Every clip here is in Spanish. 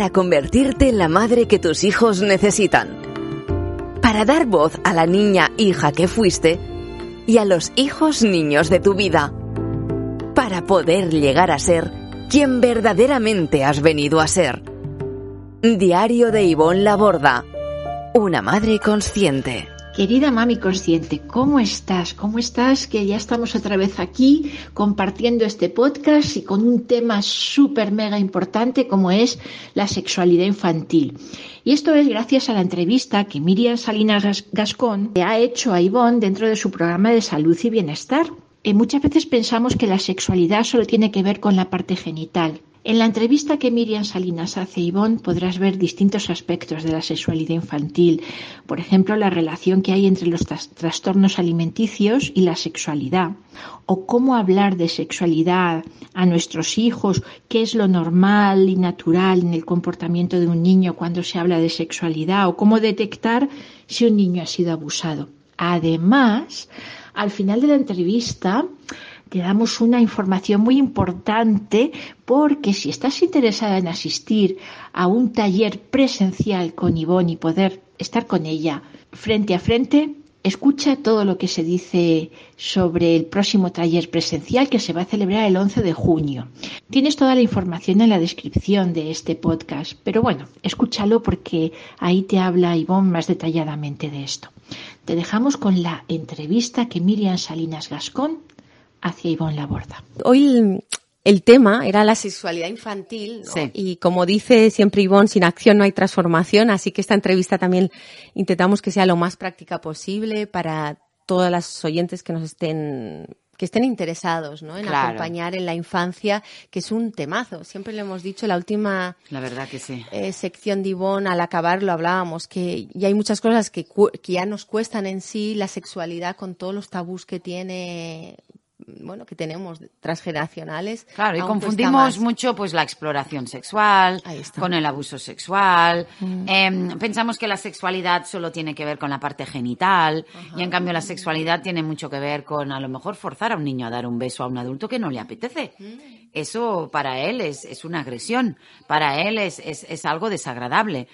Para convertirte en la madre que tus hijos necesitan. Para dar voz a la niña hija que fuiste y a los hijos niños de tu vida. Para poder llegar a ser quien verdaderamente has venido a ser. Diario de Ivonne Laborda. Una madre consciente. Querida mami consciente, ¿cómo estás? ¿Cómo estás? Que ya estamos otra vez aquí compartiendo este podcast y con un tema súper mega importante como es la sexualidad infantil. Y esto es gracias a la entrevista que Miriam Salinas Gascón le ha hecho a Ivonne dentro de su programa de salud y bienestar. Eh, muchas veces pensamos que la sexualidad solo tiene que ver con la parte genital, en la entrevista que Miriam Salinas hace Ivonne podrás ver distintos aspectos de la sexualidad infantil, por ejemplo, la relación que hay entre los trastornos alimenticios y la sexualidad, o cómo hablar de sexualidad a nuestros hijos, qué es lo normal y natural en el comportamiento de un niño cuando se habla de sexualidad, o cómo detectar si un niño ha sido abusado. Además, al final de la entrevista, te damos una información muy importante porque si estás interesada en asistir a un taller presencial con Ivonne y poder estar con ella frente a frente, escucha todo lo que se dice sobre el próximo taller presencial que se va a celebrar el 11 de junio. Tienes toda la información en la descripción de este podcast, pero bueno, escúchalo porque ahí te habla Ivonne más detalladamente de esto. Te dejamos con la entrevista que Miriam Salinas Gascón hacia Ivonne Laborda. Hoy el, tema era la sexualidad infantil y como dice siempre Ivonne, sin acción no hay transformación, así que esta entrevista también intentamos que sea lo más práctica posible para todas las oyentes que nos estén que estén interesados ¿no? en acompañar en la infancia, que es un temazo. Siempre le hemos dicho, la última la verdad que sí. Eh, sección de Ivonne, al acabar lo hablábamos, que ya hay muchas cosas que, que ya nos cuestan en sí, la sexualidad con todos los tabús que tiene bueno, que tenemos transgeneracionales. Claro, y confundimos mucho pues la exploración sexual con el abuso sexual. Mm. Em, pensamos que la sexualidad solo tiene que ver con la parte genital y en cambio la sexualidad tiene mucho que ver con a lo mejor forzar a un niño a dar un beso a un adulto que no le apetece. Mm. Eso para él es, es, una agresión, para él es, es, es algo desagradable.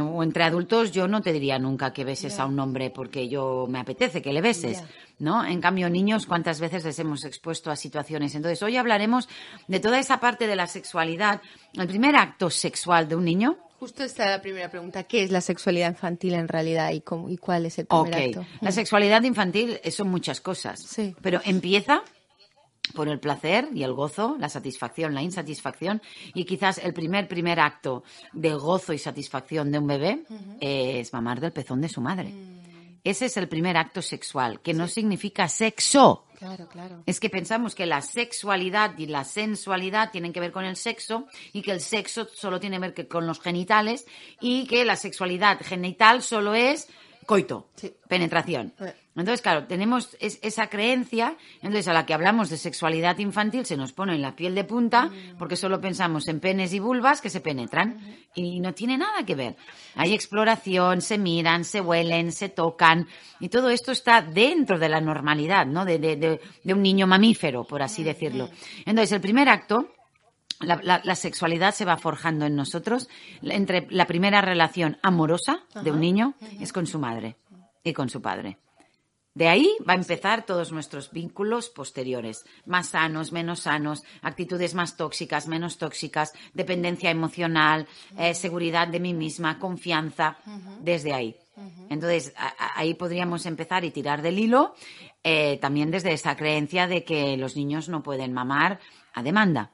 O entre adultos yo no te diría nunca que beses a un hombre porque yo me apetece que le beses. ¿no? En cambio, niños, ¿cuántas veces les hemos expuesto a situaciones? Entonces, hoy hablaremos de toda esa parte de la sexualidad. El primer acto sexual de un niño. Justo esta es la primera pregunta. ¿Qué es la sexualidad infantil en realidad y, cómo, y cuál es el primer acto? La sexualidad infantil son muchas cosas. Sí. Pero empieza por el placer y el gozo, la satisfacción, la insatisfacción y quizás el primer primer acto de gozo y satisfacción de un bebé es mamar del pezón de su madre. Mm. Ese es el primer acto sexual, que no significa sexo. Claro, claro. Es que pensamos que la sexualidad y la sensualidad tienen que ver con el sexo y que el sexo solo tiene que ver con los genitales y que la sexualidad genital solo es coito, penetración. Entonces, claro, tenemos esa creencia, entonces a la que hablamos de sexualidad infantil se nos pone en la piel de punta mm. porque solo pensamos en penes y vulvas que se penetran y no tiene nada que ver. Hay exploración, se miran, se huelen, se tocan y todo esto está dentro de la normalidad, ¿no? De, de, de, un niño mamífero, por así decirlo. Entonces, el primer acto la, sexualidad se va forjando en nosotros entre la primera relación amorosa de un niño es con su madre y con su padre. De ahí va a empezar todos nuestros vínculos posteriores, más sanos, menos sanos, actitudes más tóxicas, menos tóxicas, dependencia emocional, eh, seguridad de mí misma, confianza, desde ahí. Entonces, ahí podríamos empezar y tirar del hilo, eh, también desde esa creencia de que los niños no pueden mamar a demanda.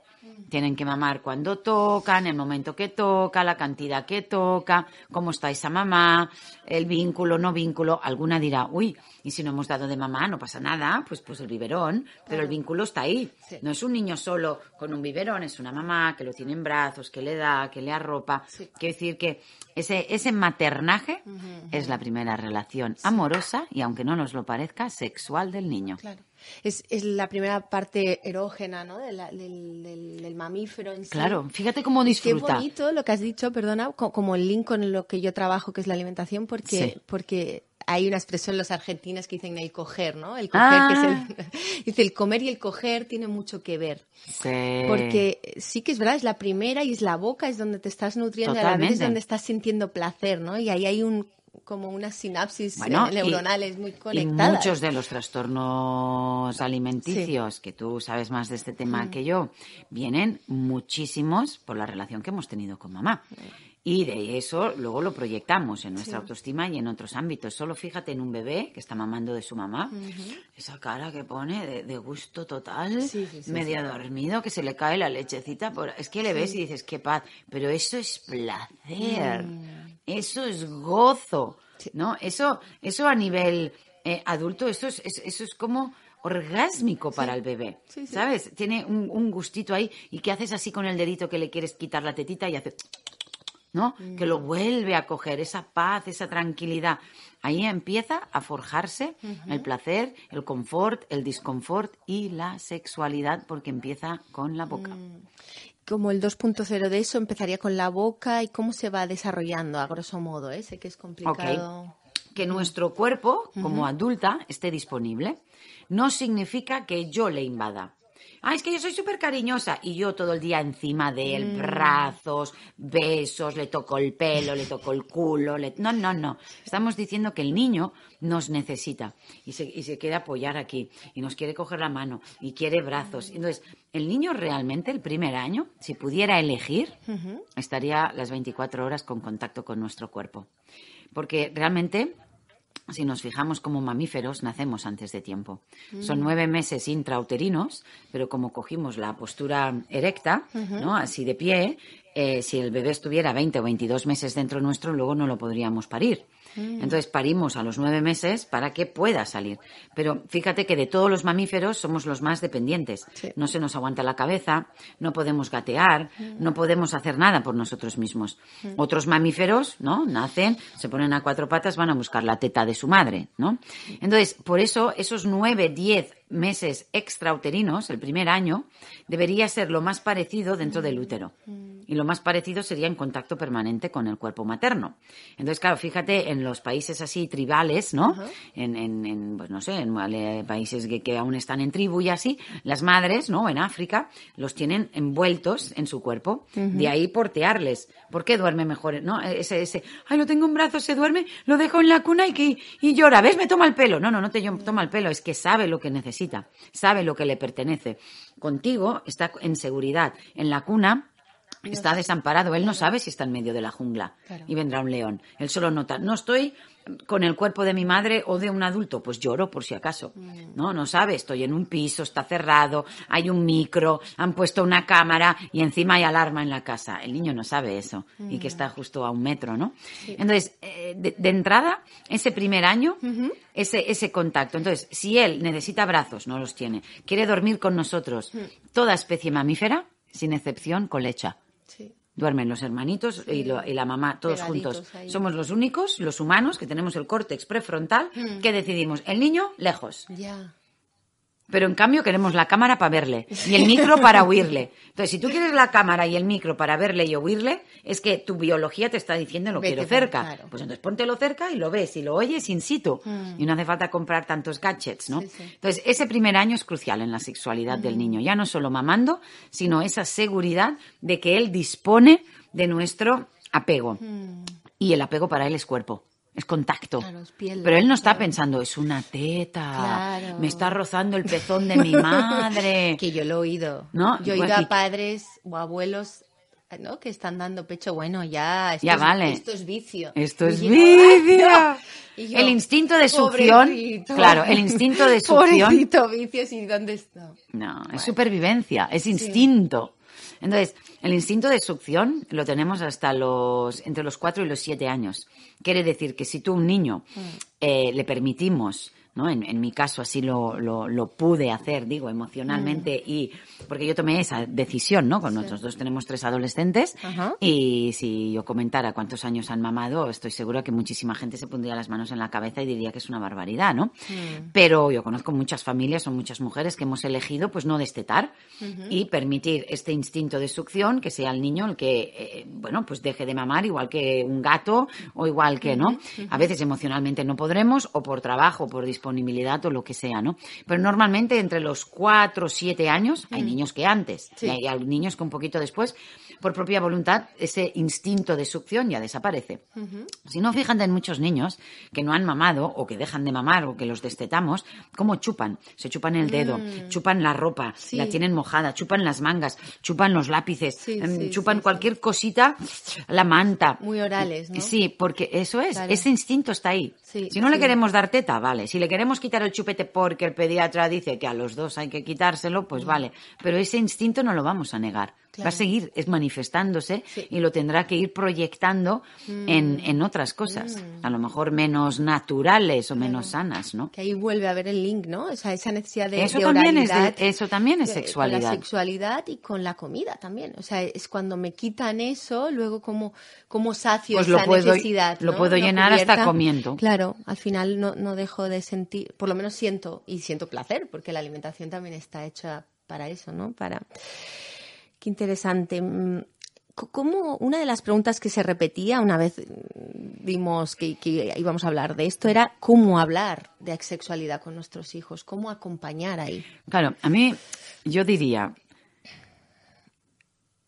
Tienen que mamar cuando tocan, el momento que toca, la cantidad que toca, cómo está esa mamá, el vínculo, no vínculo. Alguna dirá, uy, y si no hemos dado de mamá, no pasa nada, pues, pues el biberón, pero el vínculo está ahí. No es un niño solo con un biberón, es una mamá que lo tiene en brazos, que le da, que le arropa. Quiero decir que ese, ese maternaje es la primera relación amorosa y, aunque no nos lo parezca, sexual del niño. Claro. Es, es, la primera parte erógena, ¿no? del, del, mamífero en sí. Claro, fíjate cómo disfruta. Qué bonito lo que has dicho, perdona, como el link con lo que yo trabajo, que es la alimentación, porque, porque hay una expresión los argentinos que dicen el coger, ¿no? El coger, que es el, ah. dice el comer y el coger tiene mucho que ver. Sí. Porque sí que es verdad, es la primera y es la boca, es donde te estás nutriendo y a la vez es donde estás sintiendo placer, ¿no? Y ahí hay un como una sinapsis eh, neuronales muy conectadas. Y muchos de los trastornos alimenticios, que tú sabes más de este tema mm. que yo, vienen muchísimos por la relación que hemos tenido con mamá. Y de eso luego lo proyectamos en nuestra autoestima y en otros ámbitos. Solo fíjate en un bebé que está mamando de su mamá, esa cara que pone de, gusto total, medio dormido, que se le cae la lechecita. Por... Es que le ves y dices, qué paz, pero eso es placer, mm. Eso es gozo, ¿no? Eso, eso a nivel eh, adulto, eso es, eso es como orgásmico para el bebé, ¿sabes? Tiene un, un, gustito ahí y que haces así con el dedito que le quieres quitar la tetita y hace ¿no? Que lo vuelve a coger, esa paz, esa tranquilidad. Ahí empieza a forjarse el placer, el confort, el disconfort y la sexualidad, porque empieza con la boca. Mm. Como el 2.0 de eso empezaría con la boca y cómo se va desarrollando, a grosso modo, ¿eh? Sé que es complicado. Que nuestro cuerpo, como adulta, esté disponible, no significa que yo le invada Ah, es que yo soy súper cariñosa. Y yo todo el día encima de él, mm. brazos, besos, le toco el pelo, le toco el culo. No, no, no. Estamos diciendo que el niño nos necesita y se, y se quiere apoyar aquí y nos quiere coger la mano y quiere brazos. Entonces, el niño realmente, el primer año, si pudiera elegir, estaría las 24 horas con contacto con nuestro cuerpo. Porque realmente si nos fijamos como mamíferos, nacemos antes de tiempo. Son mm. nueve meses intrauterinos, pero como cogimos la postura erecta, ¿no? así de pie, eh, si el bebé estuviera 20 o 22 meses dentro nuestro, luego no lo podríamos parir. Mm. Entonces parimos a los nueve meses para que pueda salir. Pero fíjate que de todos los mamíferos somos los más dependientes. No se nos aguanta la cabeza, no podemos gatear, mm. no podemos hacer nada por nosotros mismos. Mm. Otros mamíferos, ¿no? Nacen, se ponen a cuatro patas, van a buscar la teta de su madre, ¿no? Entonces, por eso esos nueve, diez meses extrauterinos, el primer año, debería ser lo más parecido dentro del útero. Y lo más parecido sería en contacto permanente con el cuerpo materno. Entonces, claro, fíjate en los países así tribales, ¿no? en, en, pues no sé, en países que, aún están en tribu y así, las madres, ¿no? En África, los tienen envueltos en su cuerpo. De ahí portearles. ¿Por qué duerme mejor? ¿No? Ese, ese, ay, lo tengo en brazos, se duerme, lo dejo en la cuna y, que, y llora. ¿Ves? Me toma el pelo. No, no, no te toma el pelo, es que sabe lo que necesita sabe lo que le pertenece. Contigo está en seguridad. En la cuna está desamparado. Él no sabe si está en medio de la jungla y vendrá un león. Él solo nota, no estoy con el cuerpo de mi madre o de un adulto, pues lloro por si acaso. Mm. No, no sabe, estoy en un piso, está cerrado, hay un micro, han puesto una cámara y encima hay alarma en la casa. El niño no sabe eso y que mm. está justo a un metro, ¿no? Entonces, eh, de, entrada, ese primer año, ese, ese contacto. Entonces, si él necesita brazos, no los tiene, quiere dormir con nosotros, mm. toda especie mamífera, sin excepción, colecha. Duermen los hermanitos y, la mamá, todos juntos. Somos los únicos, los humanos, que tenemos el córtex prefrontal, mm. que decidimos, el niño, lejos. Ya. Pero en cambio queremos la cámara para verle y el micro para oírle. Entonces, si tú quieres la cámara y el micro para verle y oírle, es que tu biología te está diciendo lo quiero cerca. Pues entonces póntelo cerca y lo ves y lo oyes in situ. Mm. Y no hace falta comprar tantos gadgets, ¿no? Entonces, ese primer año es crucial en la sexualidad del niño. Ya no solo mamando, sino esa seguridad de que él dispone de nuestro apego. Mm. Y el apego para él es cuerpo es contacto. Pero él no está pensando, es una teta, me está rozando el pezón de mi madre. que yo lo he oído. ¿No? Yo he oído a padres o abuelos ¿no? que están dando pecho, bueno, ya, esto, ya es, vale. esto es vicio. Esto es vicio. el instinto de succión. Claro, el instinto de succión. Pobrecito vicio, ¿y dónde está? No, es supervivencia, es instinto. Entonces, el instinto de succión lo tenemos hasta los, entre los 4 y los 7 años. Quiere decir que si tú a un niño mm. eh, le permitimos ¿no? En, mi caso así lo, lo, pude hacer, digo, emocionalmente mm. y porque yo tomé esa decisión, ¿no? Con nosotros dos tenemos tres adolescentes y si yo comentara cuántos años han mamado, estoy segura que muchísima gente se pondría las manos en la cabeza y diría que es una barbaridad, ¿no? Mm. Pero yo conozco muchas familias o muchas mujeres que hemos elegido pues no destetar y permitir este instinto de succión que sea el niño el que, eh, bueno, pues deje de mamar igual que un gato o igual que, ¿no? A veces emocionalmente no podremos o por trabajo, o por disponibilidad disponibilidad o lo que sea, ¿no? Pero normalmente entre los cuatro o siete años, hay mm. niños que antes, y hay niños que un poquito después, por propia voluntad, ese instinto de succión ya desaparece. Si no, fíjate en muchos niños que no han mamado o que dejan de mamar o que los destetamos, cómo chupan. Se chupan el dedo, mm. chupan la ropa, la tienen mojada, chupan las mangas, chupan los lápices, em, chupan cualquier cosita, la manta. Muy orales, ¿no? Sí, porque eso es, ese instinto está ahí. si no le queremos dar teta, vale. Si le queremos quitar el chupete porque el pediatra dice que a los dos hay que quitárselo, pues mm. vale. Pero ese instinto no lo vamos a negar. Va a seguir es manifestándose y lo tendrá que ir proyectando en, mm. en, otras cosas, mm. a lo mejor menos naturales o menos sanas, ¿no? Que ahí vuelve a ver el link, ¿no? O sea, esa necesidad de, eso también es Eso también es sexualidad. Con la sexualidad y con la comida también. O sea, es cuando me quitan eso, luego como, como sacio pues esa lo puedo, necesidad. Lo puedo llenar hasta comiendo. Claro, al final no, no dejo de sentir, por lo menos siento, y siento placer, porque la alimentación también está hecha para eso, ¿no? Para Qué interesante. Mm, ¿Cómo una de las preguntas que se repetía una vez vimos que, íbamos a hablar de esto era cómo hablar de sexualidad con nuestros hijos, cómo acompañar ahí? Claro, a mí yo diría,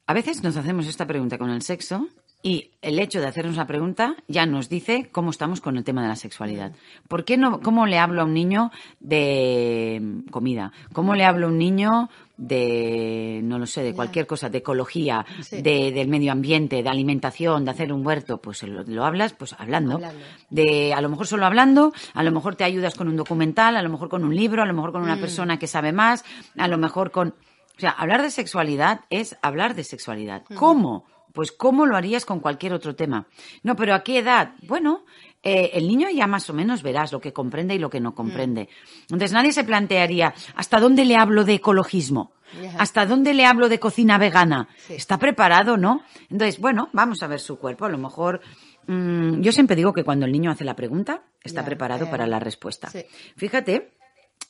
a veces nos hacemos esta pregunta con el sexo y el hecho de hacernos la pregunta ya nos dice cómo estamos con el tema de la sexualidad. ¿Por qué no, cómo le hablo a un niño de comida? ¿Cómo le hablo a un niño de, no lo sé, de cualquier cosa, de ecología, de, del medio ambiente, de alimentación, de hacer un huerto, pues lo, hablas, pues hablando. De, a lo mejor solo hablando, a lo mejor te ayudas con un documental, a lo mejor con un libro, a lo mejor con una mm. persona que sabe más, a lo mejor con, o sea, hablar de sexualidad es hablar de sexualidad. ¿Cómo? Pues ¿cómo lo harías con cualquier otro tema? No, pero ¿a qué edad? Bueno, eh, el niño ya más o menos verás lo que comprende y lo que no comprende. Entonces nadie se plantearía, ¿hasta dónde le hablo de ecologismo? ¿Hasta dónde le hablo de cocina vegana? Está preparado, ¿no? Entonces, bueno, vamos a ver su cuerpo. A lo mejor, mm, yo siempre digo que cuando el niño hace la pregunta, está preparado para la respuesta. Fíjate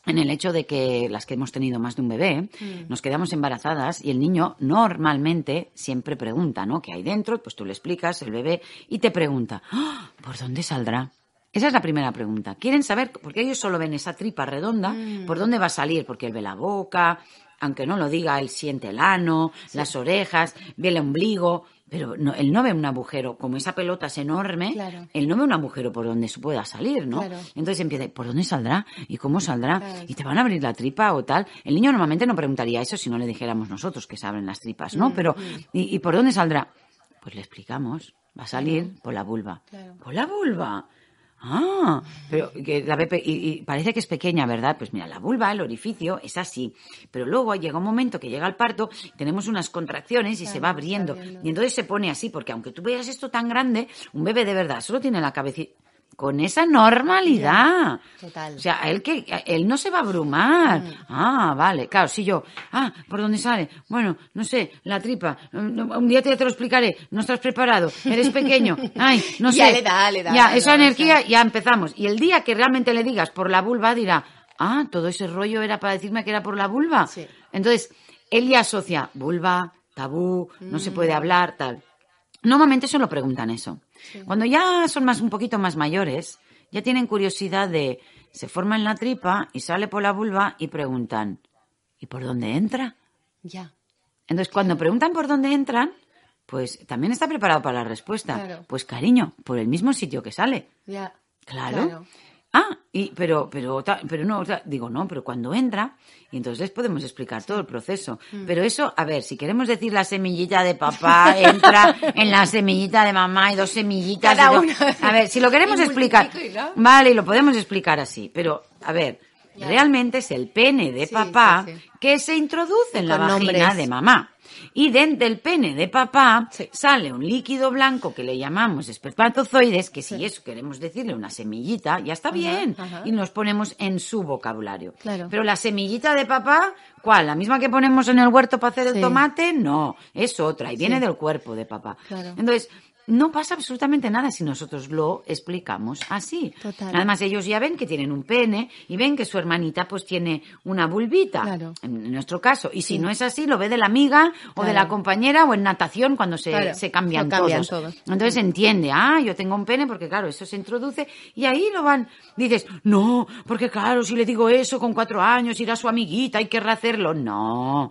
en el hecho de que las que hemos tenido más de un bebé, mm. nos quedamos embarazadas y el niño normalmente siempre pregunta, ¿no? ¿Qué hay dentro? Pues tú le explicas, el bebé, y te pregunta, ¡Ah! ¿por dónde saldrá? Esa es la primera pregunta. Quieren saber, porque ellos solo ven esa tripa redonda, mm. ¿por dónde va a salir? Porque él ve la boca, aunque no lo diga, él siente el ano, las orejas, ve el ombligo, pero no, él no ve un agujero, como esa pelota es enorme, él no ve un agujero por donde se pueda salir, ¿no? Entonces empieza, ¿por dónde saldrá? ¿Y cómo saldrá? ¿Y te van a abrir la tripa o tal? El niño normalmente no preguntaría eso si no le dijéramos nosotros que se abren las tripas, ¿no? Mm, pero, mm. ¿y, por dónde saldrá? Pues le explicamos, va a salir por la vulva. ¿Por la vulva? Ah, pero que la y, parece que es pequeña, ¿verdad? Pues mira, la vulva, el orificio, es así. Pero luego llega un momento que llega el parto, tenemos unas contracciones y se va abriendo. Y entonces se pone así, porque aunque tú veas esto tan grande, un bebé de verdad solo tiene la cabecita con esa normalidad. Total. O sea, él que él no se va a abrumar. Mm. Ah, vale, claro, si yo, ah, ¿por dónde sale? Bueno, no sé, la tripa. Un día te, te lo explicaré. No estás preparado, eres pequeño. Ay, no sé. Ya le da, le da. Ya, esa energía, ya empezamos. Y el día que realmente le digas por la vulva, dirá, ah, todo ese rollo era para decirme que era por la vulva. Sí. Entonces, él ya asocia vulva, tabú, no se puede mm. hablar, tal. Normalmente solo preguntan eso. Cuando ya son más, un poquito más mayores, ya tienen curiosidad de, se forma en la tripa y sale por la vulva y preguntan, ¿y por dónde entra? Ya. Entonces, cuando preguntan por dónde entran, pues también está preparado para la respuesta. Pues cariño, por el mismo sitio que sale. Ya. claro. Ah, y, pero, pero, pero no, digo, no, pero cuando entra, y entonces podemos explicar todo el proceso. Mm. Pero eso, a ver, si queremos decir la semillita de papá entra en la semillita de mamá y dos semillitas. A ver, si lo queremos explicar, vale, y lo podemos explicar así, pero, a ver, realmente es el pene de papá que se introduce en la vagina de mamá. Y dentro del pene de papá sale un líquido blanco que le llamamos espermatozoides, que si eso queremos decirle una semillita, ya está bien. Y nos ponemos en su vocabulario. Pero la semillita de papá, ¿cuál? ¿La misma que ponemos en el huerto para hacer el tomate? No, es otra y viene del cuerpo de papá. Entonces, no pasa absolutamente nada si nosotros lo explicamos así. Además, ellos ya ven que tienen un pene y ven que su hermanita pues tiene una bulbita, en nuestro caso. Y si no es así, lo ve de la amiga o de la compañera o en natación cuando se, se cambian, todos. Entonces entiende, ah, yo tengo un pene porque claro, eso se introduce y ahí lo van. Dices, no, porque claro, si le digo eso con cuatro años, irá su amiguita, hay que hacerlo. No.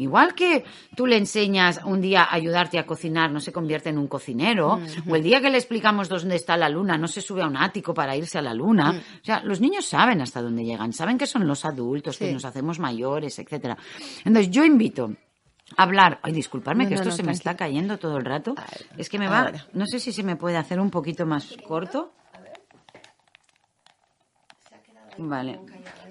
Igual que tú le enseñas un día a ayudarte a cocinar, no se convierte en un cocinero, o el día que le explicamos dónde está la luna, no se sube a un ático para irse a la luna. O sea, los niños saben hasta dónde llegan, saben que son los adultos, que nos hacemos mayores, etcétera. Entonces, yo invito a hablar. Ay, disculparme que esto se me está cayendo todo el rato. es que me va, no sé si se me puede hacer un poquito más corto. Vale.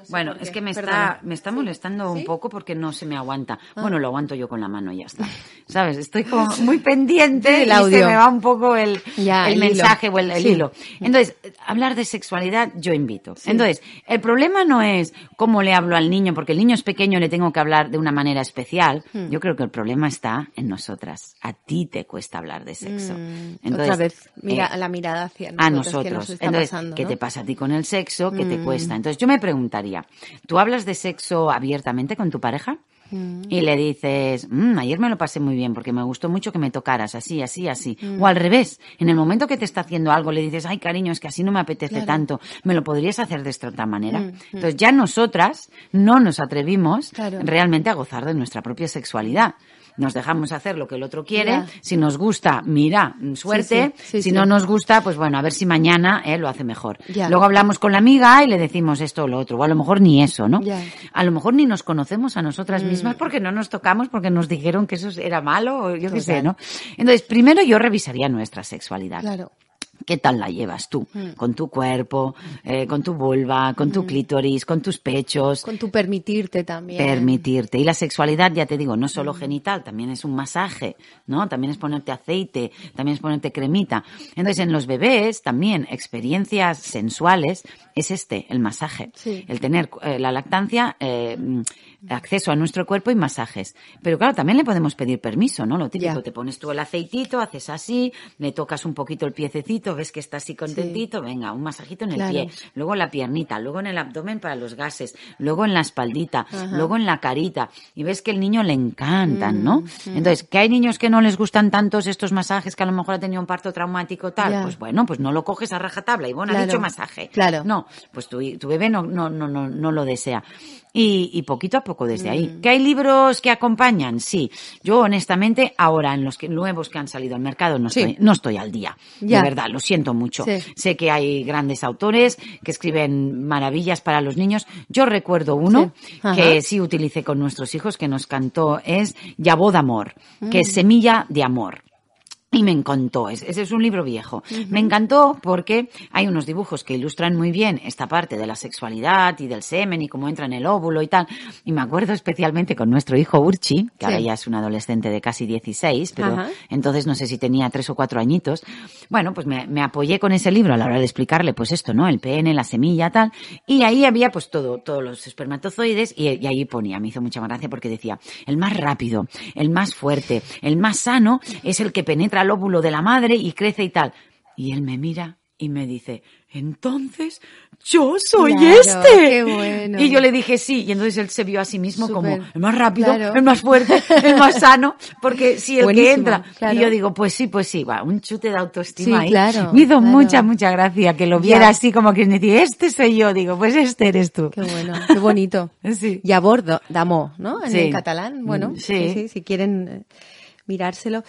Bueno, es que me está, me está molestando un poco porque no se me aguanta. Ah. Bueno, lo aguanto yo con la mano y ya está. ¿Sabes? Estoy como muy pendiente el audio. y se me va un poco el, el, mensaje o el, hilo. Entonces, hablar de sexualidad yo invito. Entonces, el problema no es cómo le hablo al niño, porque el niño es pequeño, le tengo que hablar de una manera especial. Hmm. Yo creo que el problema está en nosotras. A ti te cuesta hablar de sexo. Hmm. Entonces, Otra vez, mira, eh, la mirada hacia nosotros. A nosotros. Entonces, ¿qué te pasa a ti con el sexo? ¿Qué te hmm. cuesta? Entonces, yo me preguntaría, ¿tú hablas de sexo abiertamente con tu pareja? Mm. Y le dices, mm, ayer me lo pasé muy bien porque me gustó mucho que me tocaras así, así, así. Mm. O al revés, en el momento que te está haciendo algo le dices, ay cariño, es que así no me apetece tanto, me lo podrías hacer de esta otra manera. Entonces ya nosotras no nos atrevimos realmente a gozar de nuestra propia sexualidad nos dejamos hacer lo que el otro quiere. Si nos gusta, mira, suerte. si no nos gusta, pues bueno, a ver si mañana él lo hace mejor. Luego hablamos con la amiga y le decimos esto o lo otro. O a lo mejor ni eso, ¿no? A lo mejor ni nos conocemos a nosotras mismas mm. porque no nos tocamos, porque nos dijeron que eso era malo, o yo qué sé, ¿no? Entonces, primero yo revisaría nuestra sexualidad. Claro. ¿Qué tal la llevas tú? Mm. Con tu cuerpo, eh, con tu vulva, con tu mm. clítoris, con tus pechos. Con tu permitirte también. Permitirte. Y la sexualidad, ya te digo, no solo mm. genital, también es un masaje, ¿no? También es ponerte aceite, también es ponerte cremita. Entonces, en los bebés, también experiencias sensuales es este, el masaje. El tener eh, la lactancia, eh, acceso a nuestro cuerpo y masajes. Pero claro, también le podemos pedir permiso, ¿no? Lo típico, te pones tú el aceitito, haces así, le tocas un poquito el piececito, ves que está así contentito, venga, un masajito en el pie, luego la piernita, luego en el abdomen para los gases, luego en la espaldita, luego en la carita, y ves que el niño le encantan, ¿no? Mm, mm. Entonces, que hay niños que no les gustan tantos estos masajes, que a lo mejor ha tenido un parto traumático tal, pues bueno, pues no lo coges a rajatabla y bueno, ha dicho masaje. Claro. No, pues tu, tu bebé no, no, no, no, no lo desea. Y, y, poquito a poco desde ahí. Mm. ¿Que hay libros que acompañan? Sí. Yo, honestamente, ahora en los que, nuevos que han salido al mercado no, estoy, no estoy al día. De verdad, lo siento mucho. Sé que hay grandes autores que escriben maravillas para los niños. Yo recuerdo uno que sí utilicé con nuestros hijos, que nos cantó, es Yabó de Amor, que es mm. Semilla de Amor. Y me encantó, ese es un libro viejo. Me encantó porque hay unos dibujos que ilustran muy bien esta parte de la sexualidad y del semen y cómo entra en el óvulo y tal. Y me acuerdo especialmente con nuestro hijo Urchi, que ahora ya es un adolescente de casi 16, pero entonces no sé si tenía tres o cuatro añitos. Bueno, pues me, me, apoyé con ese libro a la hora de explicarle pues esto, ¿no? El pene, la semilla, tal. Y ahí había pues todo, todos los espermatozoides y, y ahí ponía, me hizo mucha gracia porque decía, el más rápido, el más fuerte, el más sano es el que penetra al óvulo de la madre y crece y tal. Y él me mira y me dice, entonces yo soy este. Y yo le dije sí, y entonces él se vio a sí mismo como el más rápido, el más fuerte, el más sano, porque si el que entra. Y yo digo, pues sí, pues sí, va, un chute de autoestima ahí. me hizo mucha, mucha gracia que lo viera así como que me decía, este soy yo, digo, pues este eres tú. Qué bueno, qué bonito. sí. Y a bordo, damo, ¿no? En el catalán, bueno, sí. sí, si quieren eh, mirárselo.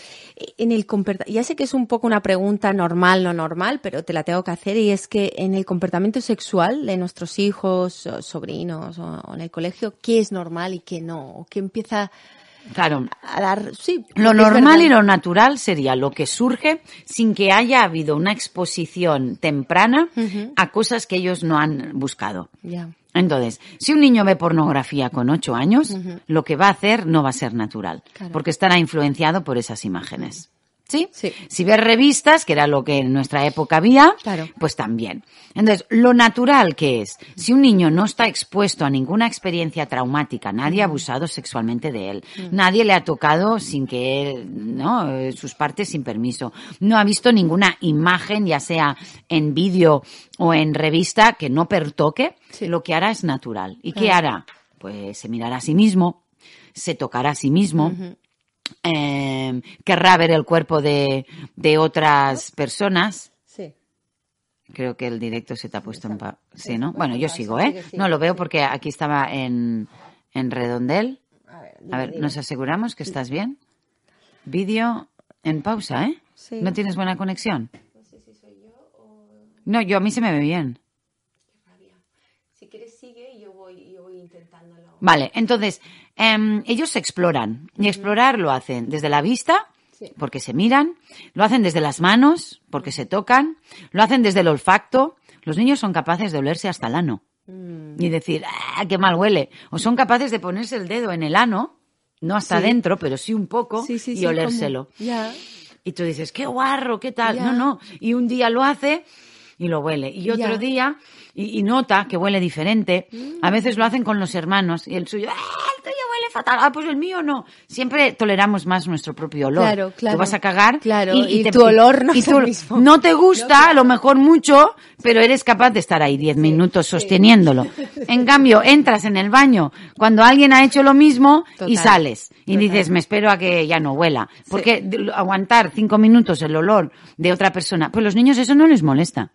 En el ya sé que es un poco una pregunta normal, no normal, pero te la tengo que hacer y es que en el comportamiento sexual de nuestros hijos, sobrinos o en el colegio, ¿qué es normal y qué no? ¿Qué empieza Claro. A dar, sí. Lo normal y lo natural sería lo que surge sin que haya habido una exposición temprana a cosas que ellos no han buscado. Entonces, si un niño ve pornografía con ocho años, lo que va a hacer no va a ser natural, porque estará influenciado por esas imágenes. ¿Sí? Si ves revistas, que era lo que en nuestra época había, pues también. Entonces, lo natural que es, si un niño no está expuesto a ninguna experiencia traumática, nadie ha abusado sexualmente de él, nadie le ha tocado sin que él, ¿no? Eh, sus partes sin permiso, no ha visto ninguna imagen, ya sea en vídeo o en revista, que no pertoque, lo que hará es natural. ¿Y qué hará? Pues se mirará a sí mismo, se tocará a sí mismo, eh, querrá ver el cuerpo de, de otras personas. Sí. Creo que el directo se te ha puesto en... Pa sí, ¿no? Bueno, yo sigo, ¿eh? No, lo veo porque aquí estaba en, en redondel. A ver, nos aseguramos que estás bien. Vídeo en pausa, ¿eh? ¿No tienes buena conexión? No sé si soy yo o... No, yo a mí se me ve bien. Si quieres sigue y yo voy, yo voy intentándolo. Vale, entonces, Em, ellos se exploran y explorar lo hacen desde la vista, porque se miran, lo hacen desde las manos, porque se tocan, lo hacen desde el olfacto. Los niños son capaces de olerse hasta el ano mm. y decir, ¡ah, qué mal huele! O son capaces de ponerse el dedo en el ano, no hasta adentro, pero sí un poco, y olérselo. Y tú dices, qué guarro, qué tal. No, no. Y un día lo hace y lo huele. Y otro día, y, nota que huele diferente. A veces lo hacen con los hermanos y el suyo, ¡ah, el tuyo fatal. Ah, pues el mío no. Siempre toleramos más nuestro propio olor. Claro, claro. Tú vas a cagar. Claro, y, tu olor no No te gusta, a lo mejor mucho, pero eres capaz de estar ahí diez minutos sosteniéndolo. En cambio, entras en el baño cuando alguien ha hecho lo mismo y sales. Y dices, me espero a que ya no huela. Porque aguantar cinco minutos el olor de otra persona, pues los niños eso no les molesta.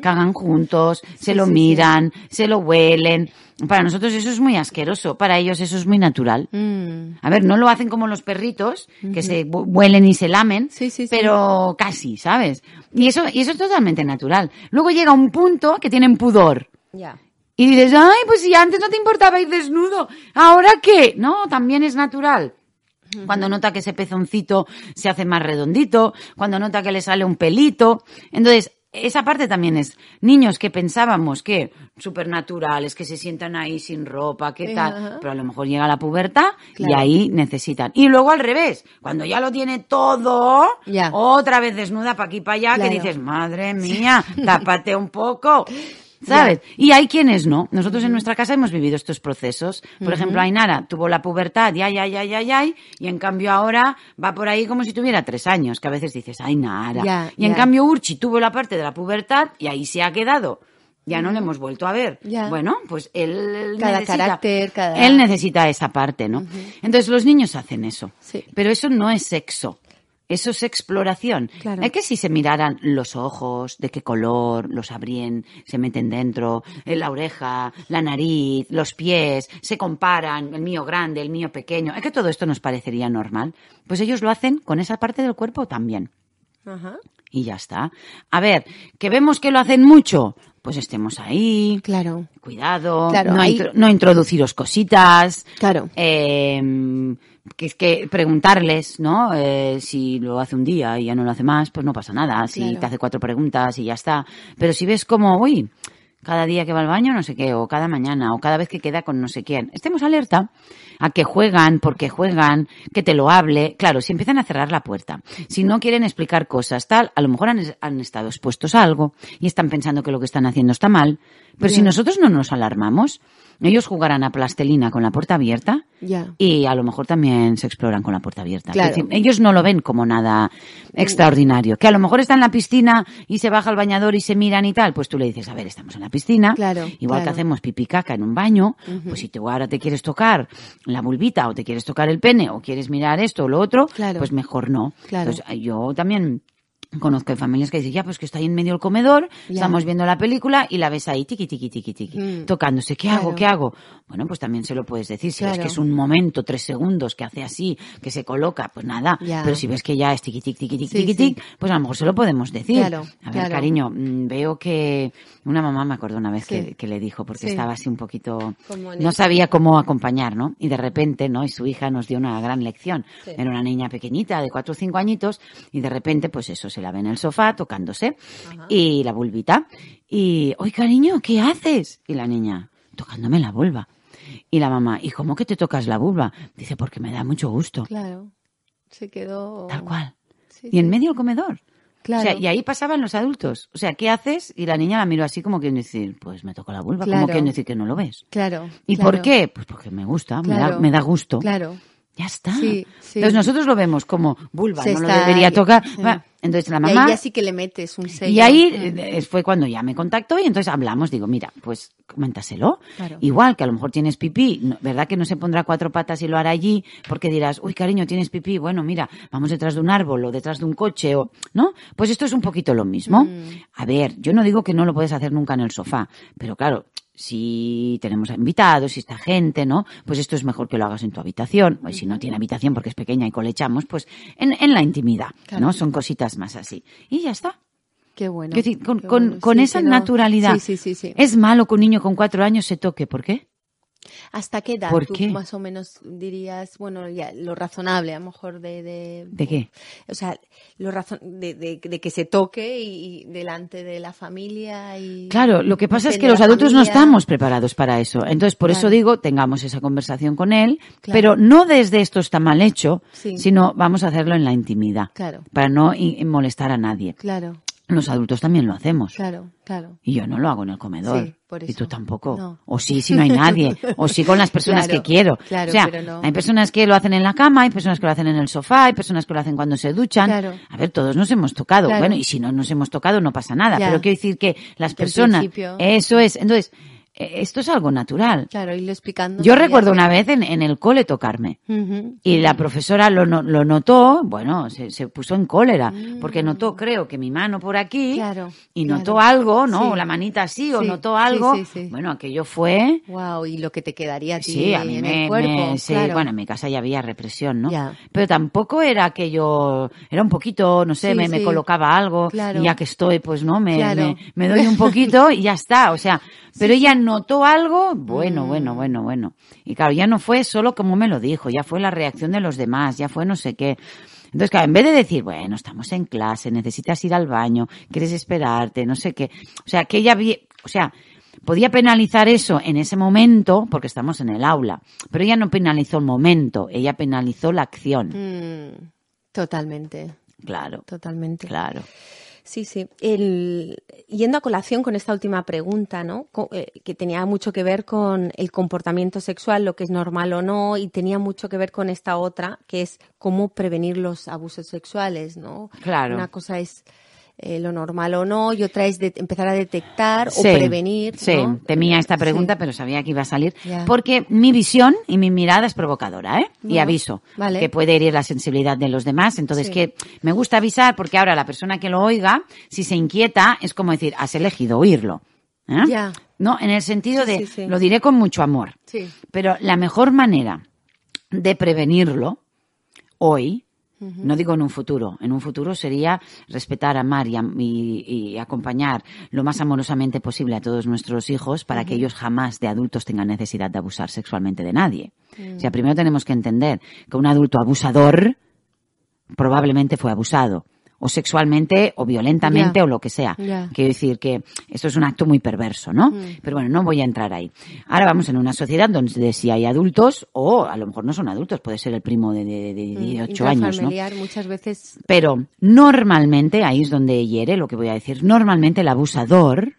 Cagan juntos, se lo miran, se lo huelen. Para nosotros eso es muy asqueroso, para ellos eso es muy natural. Mm. A ver, no lo hacen como los perritos, que se huelen y se lamen, pero casi, ¿sabes? Y eso, y eso es totalmente natural. Luego llega un punto que tienen pudor. Y dices, ay, pues si antes no te importaba ir desnudo, ¿ahora qué? No, también es natural. Cuando nota que ese pezoncito se hace más redondito, cuando nota que le sale un pelito. Entonces, esa parte también es niños que pensábamos que supernaturales, que se sientan ahí sin ropa, que tal, pero a lo mejor llega la pubertad y ahí necesitan. Y luego al revés, cuando ya lo tiene todo, otra vez desnuda para aquí para allá, que dices, madre mía, tápate un poco. ¿Sabes? Y hay quienes no. Nosotros en nuestra casa hemos vivido estos procesos. Por ejemplo, Ainara tuvo la pubertad, y ay, ay, ay, ay, ay, y en cambio ahora va por ahí como si tuviera tres años, que a veces dices, Ainara. y en cambio Urchi tuvo la parte de la pubertad y ahí se ha quedado. Ya no le hemos vuelto a ver. Bueno, pues él cada necesita, carácter, cada... él necesita esa parte, ¿no? Entonces los niños hacen eso. Sí. Pero eso no es sexo. Eso es exploración. Claro. Es que si se miraran los ojos, de qué color, los abrían, se meten dentro, eh, la oreja, la nariz, los pies, se comparan, el mío grande, el mío pequeño, es que todo esto nos parecería normal. Pues ellos lo hacen con esa parte del cuerpo también. Ajá. Y ya está. A ver, que vemos que lo hacen mucho, pues estemos ahí. Claro. Cuidado. Claro, no, no introduciros cositas. Claro. Eh, que es que preguntarles, ¿no? Eh, si lo hace un día y ya no lo hace más, pues no pasa nada. Si te hace cuatro preguntas y ya está. Pero si ves como, uy, cada día que va al baño, no sé qué, o cada mañana, o cada vez que queda con no sé quién, estemos alerta a que juegan, porque juegan, que te lo hable. Claro, si empiezan a cerrar la puerta, si no quieren explicar cosas, tal, a lo mejor han, han estado expuestos a algo y están pensando que lo que están haciendo está mal. Pero si nosotros no nos alarmamos, ellos jugarán a plastelina con la puerta abierta y a lo mejor también se exploran con la puerta abierta. ellos no lo ven como nada extraordinario. Que a lo mejor está en la piscina y se baja al bañador y se miran y tal, pues tú le dices, a ver, estamos en la piscina, igual que hacemos pipí caca en un baño, pues si tú ahora te quieres tocar la bulbita o te quieres tocar el pene o quieres mirar esto o lo otro, pues mejor no. Entonces, yo también Conozco familias que dicen, ya, pues que está ahí en medio del comedor, estamos viendo la película y la ves ahí, tiqui, tiqui, tiqui, tiqui, mm. tocándose. ¿Qué hago? ¿Qué hago? Bueno, pues también se lo puedes decir. Si ves que es un momento, tres segundos, que hace así, que se coloca, pues nada. Pero si ves que ya es tiqui, tiqui, tiqui, tiqui, tiqui, pues a lo mejor se lo podemos decir. a ver, cariño, mm, veo que una mamá me acuerdo una vez que, que, le dijo, porque estaba así un poquito, no sabía cómo acompañar, ¿no? Y de repente, ¿no? Y su hija nos dio una gran lección. Era una niña pequeñita, de cuatro o cinco añitos, y de repente, pues eso, se la ve en el sofá tocándose y la vulvita. Y, oye cariño, ¿qué haces? Y la niña, tocándome la vulva. Y la mamá, ¿y cómo que te tocas la vulva? Dice, porque me da mucho gusto. Claro. Se quedó. Tal cual. y en medio del comedor. Claro. O sea, y ahí pasaban los adultos. O sea, ¿qué haces? Y la niña la miró así como que decir, pues me toco la vulva. Como que decir que no lo ves. Claro. ¿Y por qué? Pues porque me gusta, me, da, me da gusto. Claro. Ya está. Entonces nosotros lo vemos como vulva, no lo debería tocar. Entonces la mamá. Y ahí ya sí que le metes un sello. Y ahí eh, fue cuando ya me contactó y entonces hablamos. Digo, mira, pues coméntaselo. Igual que a lo mejor tienes pipí, ¿verdad que no se pondrá cuatro patas y lo hará allí? Porque dirás, uy, cariño, tienes pipí. Bueno, mira, vamos detrás de un árbol o detrás de un coche o, ¿no? Pues esto es un poquito lo mismo. Mm. A ver, yo no digo que no lo puedes hacer nunca en el sofá, pero claro, si tenemos invitados, si está gente, ¿no? Pues esto es mejor que lo hagas en tu habitación, o si no tiene habitación porque es pequeña y colechamos, pues en, en la intimidad, ¿no? Son cositas más así. Y ya está. Qué bueno. con, con, con esa naturalidad. Sí, sí, sí, es malo que un niño con cuatro años se toque. ¿Por qué? ¿Hasta qué edad tú más o menos dirías, bueno, ya lo razonable a lo mejor de... ¿De, ¿De qué? O sea, lo razon de, de, que se toque y, delante de la familia y... Claro, lo que pasa es que los adultos no estamos preparados para eso. Entonces, por eso digo, tengamos esa conversación con él, pero no desde esto está mal hecho, sino vamos a hacerlo en la intimidad. Claro. Para no molestar a nadie. Claro. Los adultos también lo hacemos. Claro, claro. Y yo no lo hago en el comedor. Y tú tampoco. O sí, si no hay nadie. o sí con las personas que quiero. Claro, o sea, pero no. hay personas que lo hacen en la cama, hay personas que lo hacen en el sofá, hay personas que lo hacen cuando se duchan. A ver, todos nos hemos tocado. Bueno, y si no nos hemos tocado no pasa nada. Pero quiero decir que las personas... Eso es. Entonces, esto es algo natural. Claro, lo explicando. Yo recuerdo una vez en, en, el cole tocarme y la profesora lo, lo notó, bueno, se, se, puso en cólera mm. porque notó, creo, que mi mano por aquí claro, y notó algo, ¿no? O la manita así, o notó algo. Bueno, aquello fue. Wow, y lo que te quedaría a ti sí, a mí en me, el cuerpo. Bueno, en mi casa ya había represión, ¿no? Pero tampoco era aquello, era un poquito, no sé, me, me, colocaba algo y ya que estoy, pues no, me, me, me doy un poquito y ya está. O sea, pero ella notó algo, bueno, mm. bueno, bueno, bueno. Y claro, ya no fue solo como me lo dijo, ya fue la reacción de los demás, ya fue no sé qué. Entonces, claro, en vez de decir, bueno, estamos en clase, necesitas ir al baño, quieres esperarte, no sé qué. O sea, que ella, o sea, podía penalizar eso en ese momento, porque estamos en el aula, pero ella no penalizó el momento, ella penalizó la acción. Mm, totalmente. Claro. Totalmente. Claro. Sí, sí. El, yendo a colación con esta última pregunta, ¿no? Eh, que tenía mucho que ver con el comportamiento sexual, lo que es normal o no, y tenía mucho que ver con esta otra, que es cómo prevenir los abusos sexuales, ¿no? Claro. Una cosa es eh, lo normal o no, y otra es de empezar a detectar o prevenir. Sí, temía esta pregunta, pero sabía que iba a salir. Porque mi visión y mi mirada es provocadora, ¿eh? y aviso que puede herir la sensibilidad de los demás. Entonces, que me gusta avisar porque ahora la persona que lo oiga, si se inquieta, es como decir, has elegido oírlo. ¿eh? Ya. No, en el sentido de, lo diré con mucho amor. Pero la mejor manera de prevenirlo hoy no digo en un futuro. En un futuro sería respetar, amar y, y, acompañar lo más amorosamente posible a todos nuestros hijos para que ellos jamás de adultos tengan necesidad de abusar sexualmente de nadie. O sea, primero tenemos que entender que un adulto abusador probablemente fue abusado o sexualmente o violentamente o lo que sea. Quiero decir que esto es un acto muy perverso, ¿no? Mm. Pero bueno, no voy a entrar ahí. Ahora vamos en una sociedad donde si hay adultos o a lo mejor no son adultos, puede ser el primo de, de, de 18 mm, años, ¿no? muchas veces. Pero normalmente, ahí es donde hiere lo que voy a decir, normalmente el abusador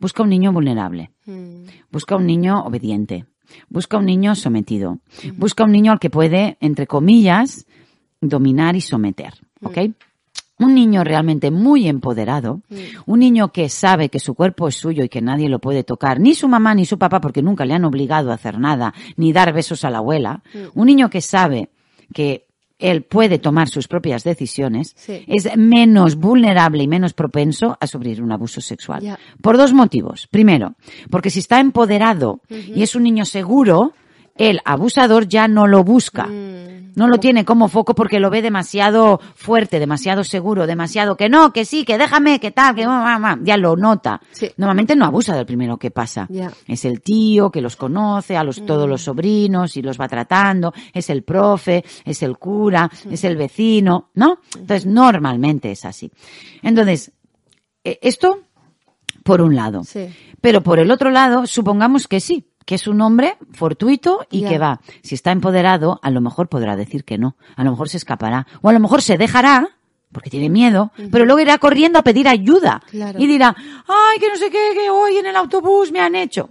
busca un niño vulnerable, mm. busca un niño obediente, busca un niño sometido, busca un niño al que puede, entre comillas, dominar y someter, ¿ok? Un niño realmente muy empoderado, mm. un niño que sabe que su cuerpo es suyo y que nadie lo puede tocar, ni su mamá ni su papá porque nunca le han obligado a hacer nada, ni dar besos a la abuela, mm. un niño que sabe que él puede tomar sus propias decisiones, es menos vulnerable y menos propenso a sufrir un abuso sexual. Por dos motivos. Primero, porque si está empoderado y es un niño seguro, el abusador ya no lo busca. Mm. No lo tiene como foco porque lo ve demasiado fuerte, demasiado seguro, demasiado que no, que sí, que déjame, que tal, que ya lo nota. Normalmente no abusa del primero que pasa. Es el tío que los conoce, a los, todos los mm. sobrinos y los va tratando, es el profe, es el cura, es el vecino, ¿no? Entonces normalmente es así. Entonces, e, esto por un lado. Pero por el otro lado, supongamos que sí, que es un hombre fortuito y que va. Si está empoderado, a lo mejor podrá decir que no. A lo mejor se escapará. O a lo mejor se dejará, porque tiene miedo, pero luego irá corriendo a pedir ayuda. Y dirá, ay, que no sé qué, que hoy en el autobús me han hecho.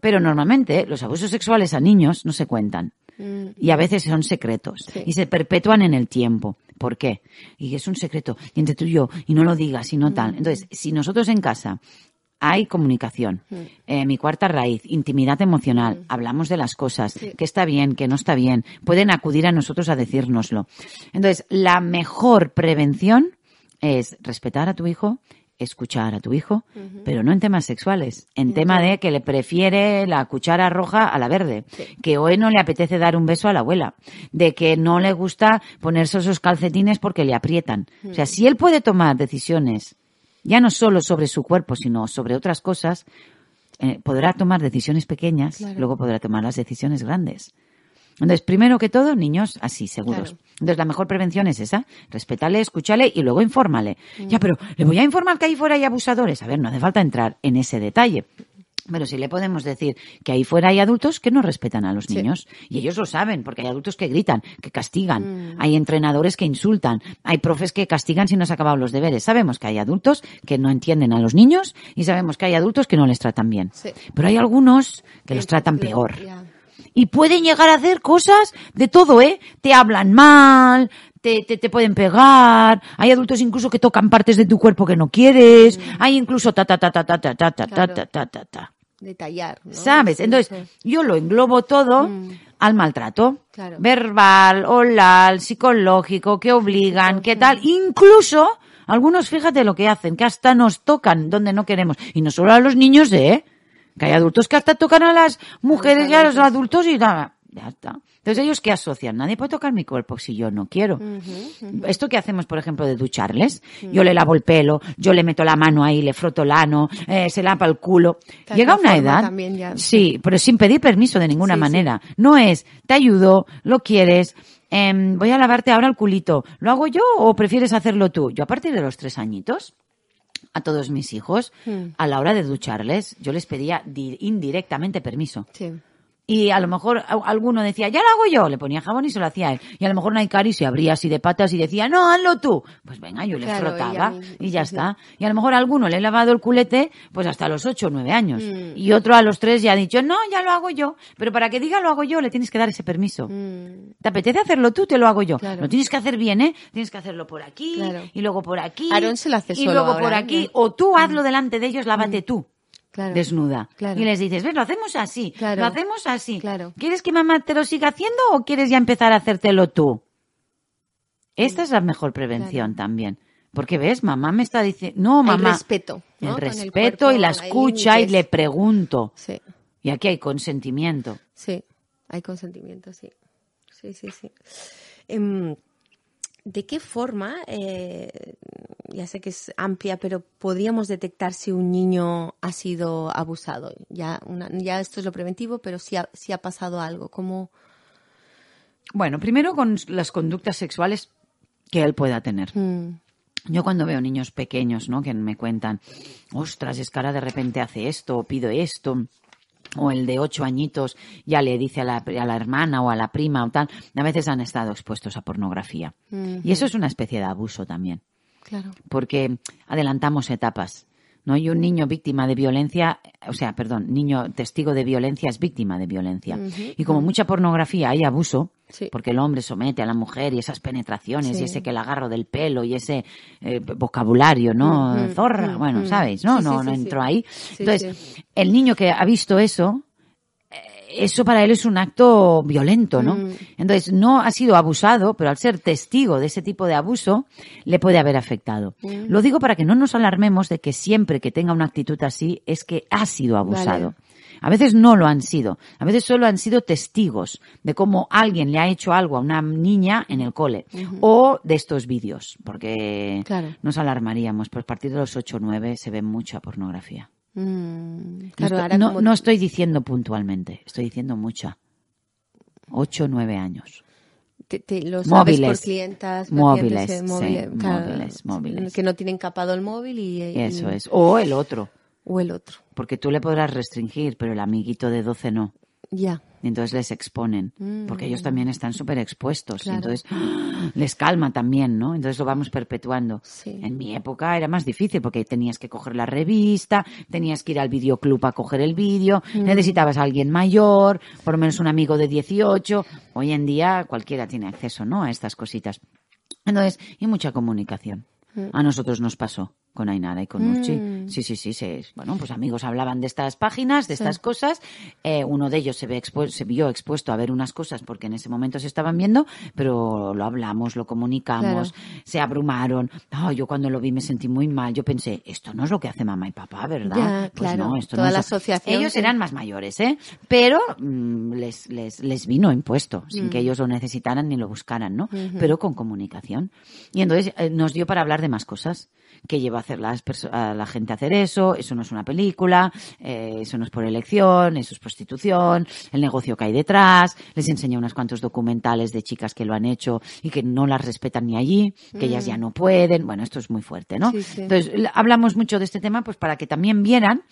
Pero normalmente los abusos sexuales a niños no se cuentan. Mm. Y a veces son secretos. Y se perpetúan en el tiempo. ¿Por qué? Y es un secreto. Y entre tú y yo, y no lo digas, y no tal. Entonces, si nosotros en casa hay comunicación. Mm. Eh, mi cuarta raíz, intimidad emocional. Mm. Hablamos de las cosas, que está bien, que no está bien. Pueden acudir a nosotros a decírnoslo. Entonces, la mejor prevención es respetar a tu hijo, escuchar a tu hijo, pero no en temas sexuales, en tema de que le prefiere la cuchara roja a la verde, que hoy no le apetece dar un beso a la abuela, de que no le gusta ponerse esos calcetines porque le aprietan. O sea, si él puede tomar decisiones ya no solo sobre su cuerpo, sino sobre otras cosas, eh, podrá tomar decisiones pequeñas, luego podrá tomar las decisiones grandes. Entonces, primero que todo, niños así, seguros. Entonces, la mejor prevención es esa, respétale, escúchale y luego infórmale. Ya, pero ¿le voy a informar que ahí fuera hay abusadores? A ver, no hace falta entrar en ese detalle. Pero sí le podemos decir que ahí fuera hay adultos que no respetan a los niños. Y ellos lo saben, porque hay adultos que gritan, que castigan. Mm. Hay entrenadores que insultan. Hay profes que castigan si no se han acabado los deberes. Sabemos que hay adultos que no entienden a los niños y sabemos que hay adultos que no les tratan bien. Pero hay algunos que los tratan peor. Y pueden llegar a hacer cosas de todo, ¿eh? Te hablan mal, te, te, te, pueden pegar, hay adultos incluso que tocan partes de tu cuerpo que no quieres, mm. hay incluso ta ta ta ta ta ta ta ta ta ta ta ta detallar. ¿Sabes? Entonces, yo lo englobo todo mm. al maltrato. Verbal, oral, psicológico, que obligan, que tal. Incluso, algunos, fíjate lo que hacen, que hasta nos tocan donde no queremos. Y no solo a los niños, ¿eh? Que hay adultos que hasta tocan a las mujeres y a los adultos y nada. Ya está. Entonces, ¿ellos qué asocian? Nadie puede tocar mi cuerpo si yo no quiero. Esto que hacemos, por ejemplo, de ducharles, yo le lavo el pelo, yo le meto la mano ahí, le froto el ano, eh, se lava el culo. Llega una edad, sí, pero sin pedir permiso de ninguna manera. No es, te ayudo, lo quieres, em, voy a lavarte ahora el culito. ¿Lo hago yo o prefieres hacerlo tú? Yo a partir de los tres añitos, a todos mis hijos, hmm. a la hora de ducharles, yo les pedía indirectamente permiso. Sí y a lo mejor alguno decía, ya lo hago yo, le ponía jabón y se lo hacía él. Y a lo mejor Naikari se abría así de patas y decía, no, hazlo tú. Pues venga, yo le frotaba y, ya está. Y a lo mejor a alguno le he lavado el culete, pues hasta los ocho o nueve años. Mm. Y otro a los tres ya ha dicho, no, ya lo hago yo. Pero para que diga lo hago yo, le tienes que dar ese permiso. Mm. ¿Te apetece hacerlo tú? Te lo hago yo. Lo tienes que hacer bien, ¿eh? Tienes que hacerlo por aquí, y luego por aquí. se lo hace y luego por aquí. O tú hazlo delante de ellos, lávate mm. Desnuda. Y les dices, ves, lo hacemos así, lo hacemos así. ¿Quieres que mamá te lo siga haciendo o quieres ya empezar a hacértelo tú? Esta es la mejor prevención también. Porque ves, mamá me está diciendo, no, mamá. El respeto. El respeto y la escucha y le pregunto. Sí. Y aquí hay consentimiento. Sí, hay consentimiento, sí. Sí, sí, sí. Em, ¿De qué forma, eh, ya sé que es amplia, pero podríamos detectar si un niño ha sido abusado? Ya, ya esto es lo preventivo, pero si ha, si ha pasado algo, ¿cómo? Bueno, primero con las conductas sexuales que él pueda tener. Mm. Yo cuando veo niños pequeños, ¿no? Que me cuentan, ostras, es que ahora de repente hace esto, o pido esto, o el de ocho añitos ya le dice a la, a la, hermana o a la prima o tal, a veces han estado expuestos a pornografía. Y eso es una especie de abuso también. Claro. Porque adelantamos etapas. ¿No? Y un niño víctima de violencia, o sea, perdón, niño testigo de violencia es víctima de violencia. Y como mucha pornografía hay abuso, porque el hombre somete a la mujer y esas penetraciones y ese que la agarro del pelo y ese eh, vocabulario, ¿no? Zorra, bueno, ¿sabes? No, no, no entró ahí. Entonces, el niño que ha visto eso, eso para él es un acto violento, ¿no? Mm. Entonces, no ha sido abusado, pero al ser testigo de ese tipo de abuso, le puede haber afectado. Mm. Lo digo para que no nos alarmemos de que siempre que tenga una actitud así es que ha sido abusado. A veces no lo han sido. A veces solo han sido testigos de cómo alguien le ha hecho algo a una niña en el cole. O de estos vídeos, porque nos alarmaríamos. Pues a partir de los 8 o 9 se ve mucha pornografía. Mm, no, estoy, diciendo puntualmente, estoy diciendo mucha. 8 o 9 años. móviles, clientas, móviles, móviles, móviles, que no tienen capado el móvil y, eso es. O el otro. O el otro. Porque tú le podrás restringir pero el amiguito de 12 no ya y entonces les exponen, porque ellos también mm. están súper expuestos. Y entonces les calma también, ¿no? Entonces lo vamos perpetuando. En mi época era más difícil porque tenías que coger la revista, tenías que ir al videoclub a coger el vídeo, mm. necesitabas a alguien mayor, por lo menos un amigo de 18. Hoy en día cualquiera tiene acceso, ¿no? A estas cositas. Entonces, y mucha comunicación. Mm. A nosotros nos pasó con Ainara y con Urchi. Mm. Sí, sí, sí, sí. Bueno, pues amigos hablaban de estas páginas, de estas cosas. Eh, uno de ellos se, ve se vio expuesto a ver unas cosas porque en ese momento se estaban viendo, pero lo hablamos, lo comunicamos, se abrumaron. yo cuando lo vi me sentí muy mal. Yo pensé, esto no es lo que hace mamá y papá, ¿verdad? pues no, esto Toda no la asociación. Ellos eran más mayores, ¿eh? Pero mm, les, les, les vino impuesto, sin que ellos lo necesitaran ni lo buscaran, ¿no? Pero con comunicación. Y entonces eh, nos dio para hablar de más cosas que lleva a hacer las a la gente a hacer eso, eso no es una película, eh, eso no es por elección, eso es prostitución, el negocio que hay detrás, les enseña unos cuantos documentales de chicas que lo han hecho y que no las respetan ni allí, que ellas ya mm. no pueden, bueno, esto es muy fuerte, ¿no? Entonces, hablamos mucho de este tema pues para que también vieran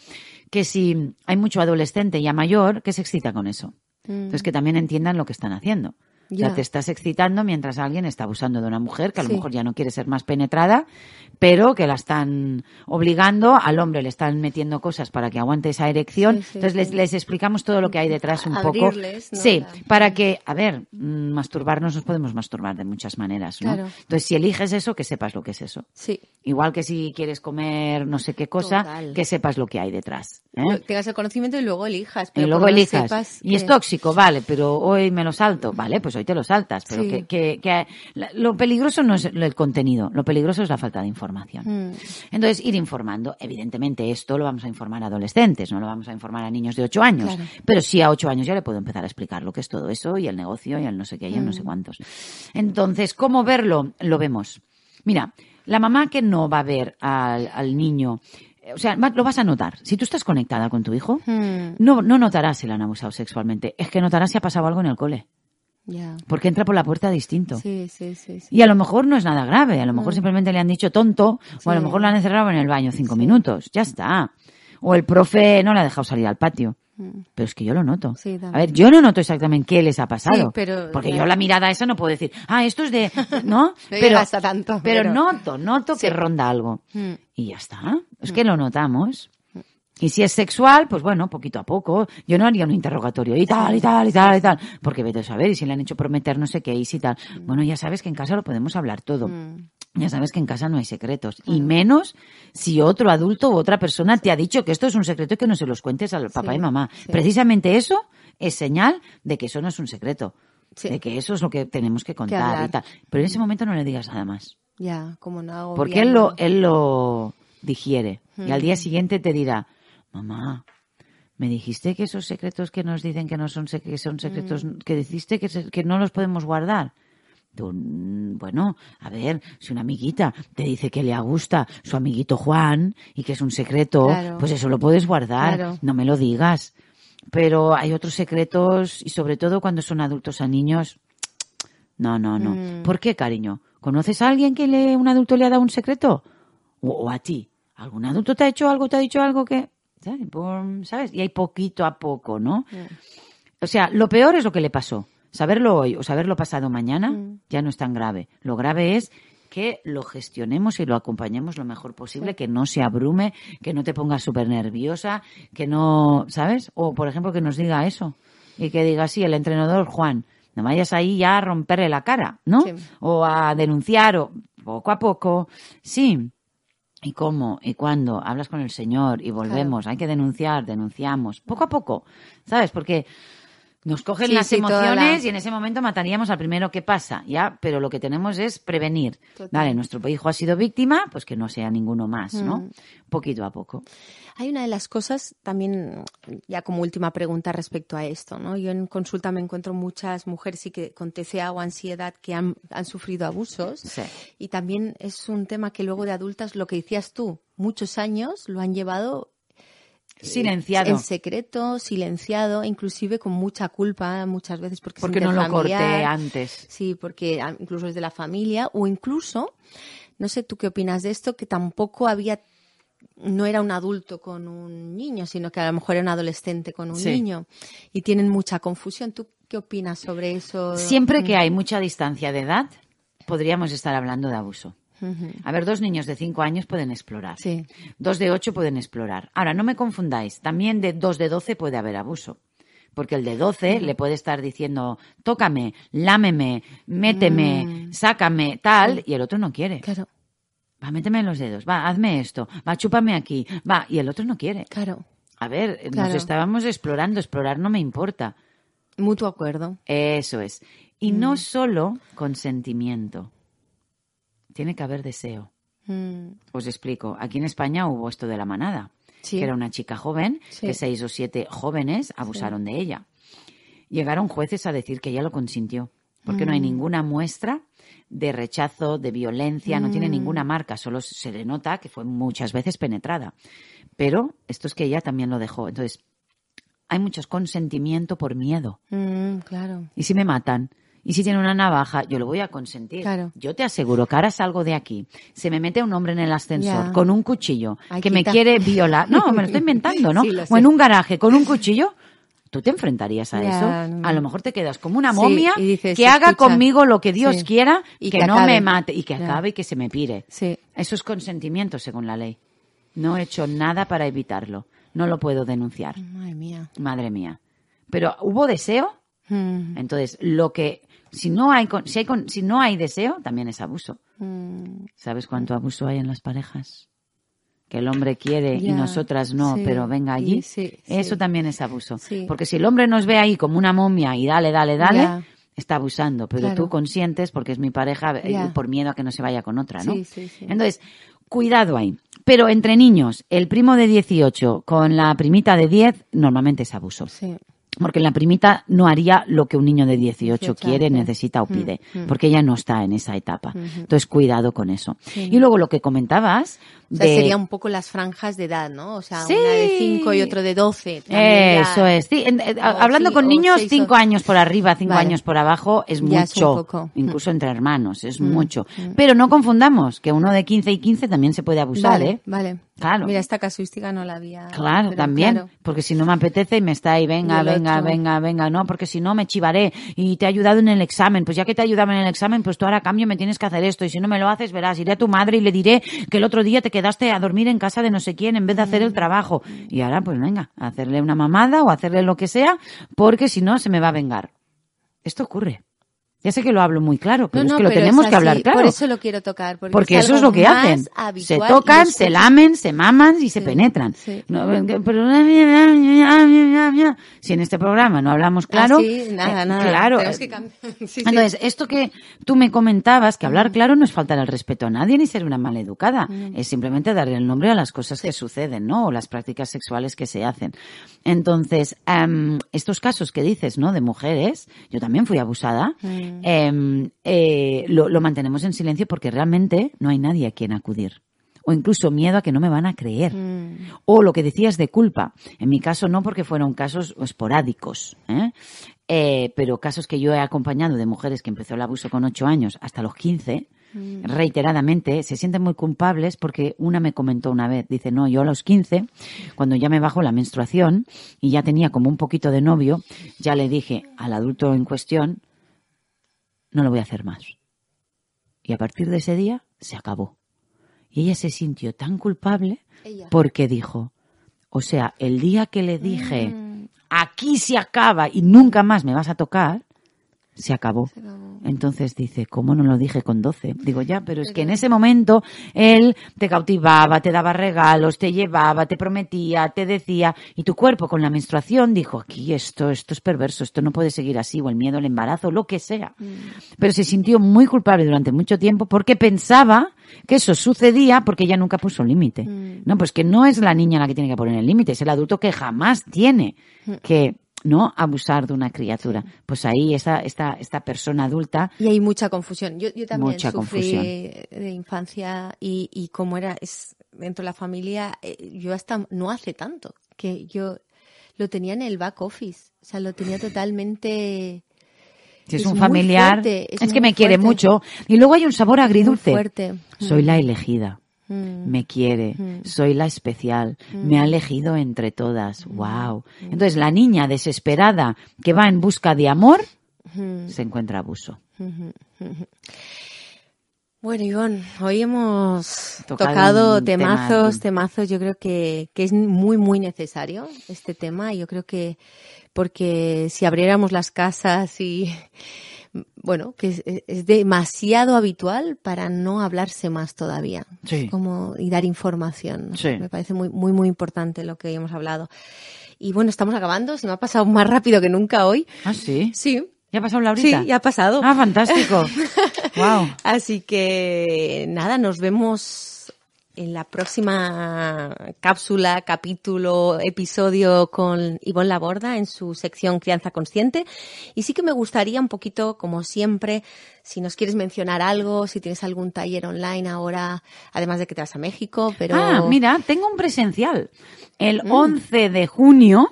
que si hay mucho adolescente ya mayor que se excita con eso. Mm. Entonces, que también entiendan lo que están haciendo. Ya. te estás excitando mientras alguien está abusando de una mujer que a lo mejor ya no quiere ser más penetrada, pero que la están obligando, al hombre le están metiendo cosas para que aguante esa erección. Entonces les, les, explicamos todo lo que hay detrás un poco. Sí, para que, a ver, mm, masturbarnos nos podemos masturbar de muchas maneras, ¿no? Entonces si eliges eso, que sepas lo que es eso. Sí. Igual que si quieres comer no sé qué cosa, que sepas lo que hay detrás. ¿eh? Tengas el conocimiento y luego elijas. y luego elijas. Y es tóxico, vale, pero hoy me lo salto, vale, pues hoy te lo saltas, pero que, que, lo peligroso no es el contenido, lo peligroso es la falta de información. Mm. Entonces, ir informando. Evidentemente, esto lo vamos a informar a adolescentes, no lo vamos a informar a niños de 8 años, pero sí a 8 años ya le puedo empezar a explicar lo que es todo eso y el negocio y el no sé qué y el no sé mm. cuántos. Entonces, ¿cómo verlo? Lo vemos. Mira, la mamá que no va a ver al, al niño o sea, lo vas a notar. Si tú estás conectada con tu hijo, mm. no, no notarás si le han abusado sexualmente. Es que notarás si ha pasado algo en el cole. Porque entra por la puerta distinto. Sí, sí, sí, Y a lo mejor no es nada grave, a lo mejor mm. simplemente le han dicho tonto, o a lo mejor lo han encerrado en el baño cinco minutos, ya está. O el profe no le ha dejado salir al patio. Mm. Pero es que yo lo noto. a ver, yo no noto exactamente qué les ha pasado. pero, porque yo la mirada esa no puedo decir, ah, esto es de, ¿no? pero, tanto, pero, noto, noto que ronda algo. Mm. Y ya está. Es que lo notamos. Y si es sexual, pues bueno, poquito a poco. Yo no haría un interrogatorio y tal, y tal, y tal, y tal. Porque vete a saber, y si le han hecho prometer no sé qué, y si tal. Mm. Bueno, ya sabes que en casa lo podemos hablar todo. Mm. Ya sabes que en casa no hay secretos. Y menos si otro adulto u otra persona te ha dicho que esto es un secreto y que no se los cuentes al papá y mamá. Precisamente eso es señal de que eso no es un secreto. De que eso es lo que tenemos que contar y tal. Pero en ese momento no le digas nada más. Ya, como no hago. Porque él lo, él lo digiere. Y al día mm. siguiente te dirá, mamá, me dijiste que esos secretos que nos dicen que no son, que son secretos, mm. que dijiste que, que no los podemos guardar. Mm, bueno, a ver, si una amiguita te dice que le gusta su amiguito Juan y que es un secreto, pues eso lo puedes guardar, no me lo digas. Pero hay otros secretos y sobre todo cuando son adultos a niños, no, no, no. Mm. ¿Por qué, cariño? ¿Conoces a alguien que le, un adulto le ha dado un secreto? o a ti? ¿Algún adulto te ha hecho algo, te ha dicho algo que... ¿sabes? Y hay poquito a poco, ¿no? O sea, lo peor es lo que le pasó. Saberlo hoy o saberlo pasado mañana mm. ya no es tan grave. Lo grave es que lo gestionemos y lo acompañemos lo mejor posible, que no se abrume, que no te pongas súper nerviosa, que no, ¿sabes? O, por ejemplo, que nos diga eso y que diga, sí, el entrenador Juan, no vayas ahí ya a romperle la cara, ¿no? O a denunciar, o poco a poco, sí y cómo y cuándo hablas con el Señor y volvemos, hay que denunciar, denunciamos, poco a poco, ¿sabes? Porque Nos cogen Sí, las sí, emociones la- y en ese momento mataríamos al primero que pasa, ¿ya? Pero lo que tenemos es prevenir. Total. Vale, nuestro hijo ha sido víctima, pues que no sea ninguno más, ¿no? Mm. Poquito a poco. Hay una de las cosas también, ya como última pregunta respecto a esto, ¿no? Yo en consulta me encuentro muchas mujeres sí que con TCA o ansiedad que han, han sufrido abusos Sí. y también es un tema que luego de adultas, lo que decías tú, muchos años lo han llevado Silenciado. en secreto, silenciado, inclusive con mucha culpa muchas veces porque, Porque no lo corté antes. Sí, porque ah, incluso es de la familia o incluso, no sé tú qué opinas de esto, que tampoco había, no era un adulto con un niño, sino que a lo mejor era un adolescente con un Sí. niño y tienen mucha confusión. ¿Tú qué opinas sobre eso? Siempre que hay mucha distancia de edad, podríamos estar hablando de abuso. A ver, dos niños de cinco años pueden explorar. Sí. Dos de ocho pueden explorar. Ahora, no me confundáis. También de dos de doce puede haber abuso. Porque el de 12 le puede estar diciendo, tócame, lámeme, méteme, sácame, tal, y el otro no quiere. Claro, Va, méteme en los dedos, va, hazme esto, va, chúpame aquí, va, y el otro no quiere. claro. A ver, nos estábamos explorando, explorar no me importa. Mutuo acuerdo. Eso es. Y no solo consentimiento. Tiene que haber deseo. Mm, Os explico. Aquí en España hubo esto de la manada, Sí. que era una chica joven, Sí. que seis o siete jóvenes abusaron de ella. Llegaron jueces a decir que ella lo consintió, porque no hay ninguna muestra de rechazo, de violencia, no tiene ninguna marca, solo se le nota que fue muchas veces penetrada. Pero esto es que ella también lo dejó. Entonces, hay mucho consentimiento por miedo. mm, claro. ¿Y si me matan? ¿Y si tiene una navaja? Yo lo voy a consentir. Claro. Yo te aseguro que ahora salgo de aquí. Se me mete un hombre en el ascensor con un cuchillo Ay, que me quiere violar. No, me lo estoy inventando, ¿no? Sí, o en un garaje con un cuchillo. ¿Tú te enfrentarías a eso? no. A lo mejor te quedas como una momia dices, que haga escucha, conmigo lo que Dios sí, quiera y que, que no acabe. me mate y que acabe y que se me pire. Sí. Eso es consentimiento según la ley. No he hecho nada para evitarlo. No lo puedo denunciar. Madre mía. Madre mía. Pero ¿hubo deseo? Mm, Entonces, lo que si no hay si hay si no hay deseo, también es abuso. mm, ¿Sabes cuánto abuso hay en las parejas? Que el hombre quiere y nosotras no, sí, pero venga allí. sí, Eso sí. también es abuso. Sí. Porque si el hombre nos ve ahí como una momia y dale, dale, dale, Ya. está abusando. Pero Claro. tú consientes porque es mi pareja eh, Ya. por miedo a que no se vaya con otra, ¿no? Sí, sí, sí. Entonces, cuidado ahí. Pero entre niños, el primo de 18 con la primita de 10, normalmente es abuso. sí. Porque la primita no haría lo que un niño de 18 18 quiere, necesita o Mm, pide, mm. porque ella no está en esa etapa. Entonces, cuidado con eso. Y luego lo que comentabas O sea, de... sería un poco las franjas de edad, ¿no? O sea, Sí. una de 5 y otro de 12. también ya- Eso es. Sí, en- eh, o hablando sí, con niños, seis cinco o- años por arriba, cinco Vale. años por abajo, es Ya es mucho. poco. Incluso entre hermanos, es mucho. Pero no confundamos que uno de 15 y 15 también se puede abusar, Vale, ¿eh? vale. Claro. Mira, esta casuística no la había. Claro, también, claro. porque si no me apetece y me está ahí, venga, venga, otro. venga, venga, no, porque si no me chivaré y te he ayudado en el examen, pues ya que te he ayudado en el examen, pues tú ahora a cambio me tienes que hacer esto y si no me lo haces, verás, iré a tu madre y le diré que el otro día te quedaste a dormir en casa de no sé quién en vez de hacer el trabajo. Y ahora, pues venga, hacerle una mamada o hacerle lo que sea, porque si no se me va a vengar. Esto ocurre. Ya sé que lo hablo muy claro, pero No, es no, que lo tenemos que hablar claro. Por eso lo quiero tocar. Porque, Porque eso es lo que hacen. Se tocan, se lamen, se maman y se penetran. sí. No, pero si en este programa no hablamos claro, Ah, sí, nada, eh, nada. claro. Que. Entonces, esto que tú me comentabas, que hablar claro no es faltar el respeto a nadie ni ser una maleducada, es simplemente darle el nombre a las cosas que suceden, ¿no? O las prácticas sexuales que se hacen. Entonces, em, estos casos que dices, ¿no? De mujeres, yo también fui abusada, em, eh, lo, lo mantenemos en silencio porque realmente no hay nadie a quien acudir. O incluso miedo a que no me van a creer. O lo que decías de culpa. En mi caso no porque fueron casos esporádicos. ¿eh? Eh, pero casos que yo he acompañado de mujeres que empezó el abuso con 8 años hasta los 15, reiteradamente, se sienten muy culpables porque una me comentó una vez, dice, no, yo a los 15, cuando ya me bajó la menstruación y ya tenía como un poquito de novio, ya le dije al adulto en cuestión, no lo voy a hacer más. Y a partir de ese día se acabó. Y ella se sintió tan culpable Ella. porque dijo, o sea, el día que le dije, Mm. aquí se acaba y nunca más me vas a tocar, se acabó. Entonces dice, ¿cómo no lo dije con 12? Digo, ya, pero es que en ese momento él te cautivaba, te daba regalos, te llevaba, te prometía, te decía, y tu cuerpo con la menstruación dijo, aquí esto, esto es perverso, esto no puede seguir así, o el miedo, el embarazo, lo que sea. Mm. Pero se sintió muy culpable durante mucho tiempo porque pensaba que eso sucedía porque ella nunca puso límite. Mm. No, pues que no es la niña la que tiene que poner el límite, es el adulto que jamás tiene mm. que ¿no? Abusar de una criatura. Pues ahí esta, esta, esta persona adulta. Y hay mucha confusión. Yo, yo también mucha sufrí de infancia y, y como era es, dentro de la familia, eh, yo hasta no hace tanto que yo lo tenía en el back office. O sea, lo tenía totalmente. Si es, un familiar, es, que me quiere mucho. Y luego hay un sabor agridulce. Soy la elegida. Mm. me quiere, mm. soy la especial, me ha mm. elegido entre todas. Wow. Entonces la niña desesperada que va en busca de amor se encuentra abuso. Bueno, Ivonne, hoy hemos tocado, temazos, temazos. Yo creo que, que es muy, muy necesario este tema. Yo creo que porque si abriéramos las casas y bueno, que es, demasiado habitual para no hablarse más todavía. Como, y dar información. Me parece muy, muy, muy importante lo que hemos hablado. Y bueno, estamos acabando. Se me ha pasado más rápido que nunca hoy. ¿Ah, sí? Sí. ¿Ya ha pasado la horita? Sí, ya ha pasado. Ah, fantástico. wow. Así que nada, nos vemos en la próxima cápsula, capítulo, episodio con Ivonne Laborda en su sección Crianza Consciente. Y sí que me gustaría un poquito, como siempre, si nos quieres mencionar algo, si tienes algún taller online ahora, además de que te vas a México, pero... Ah, mira, tengo un presencial. El 11 mm. de junio,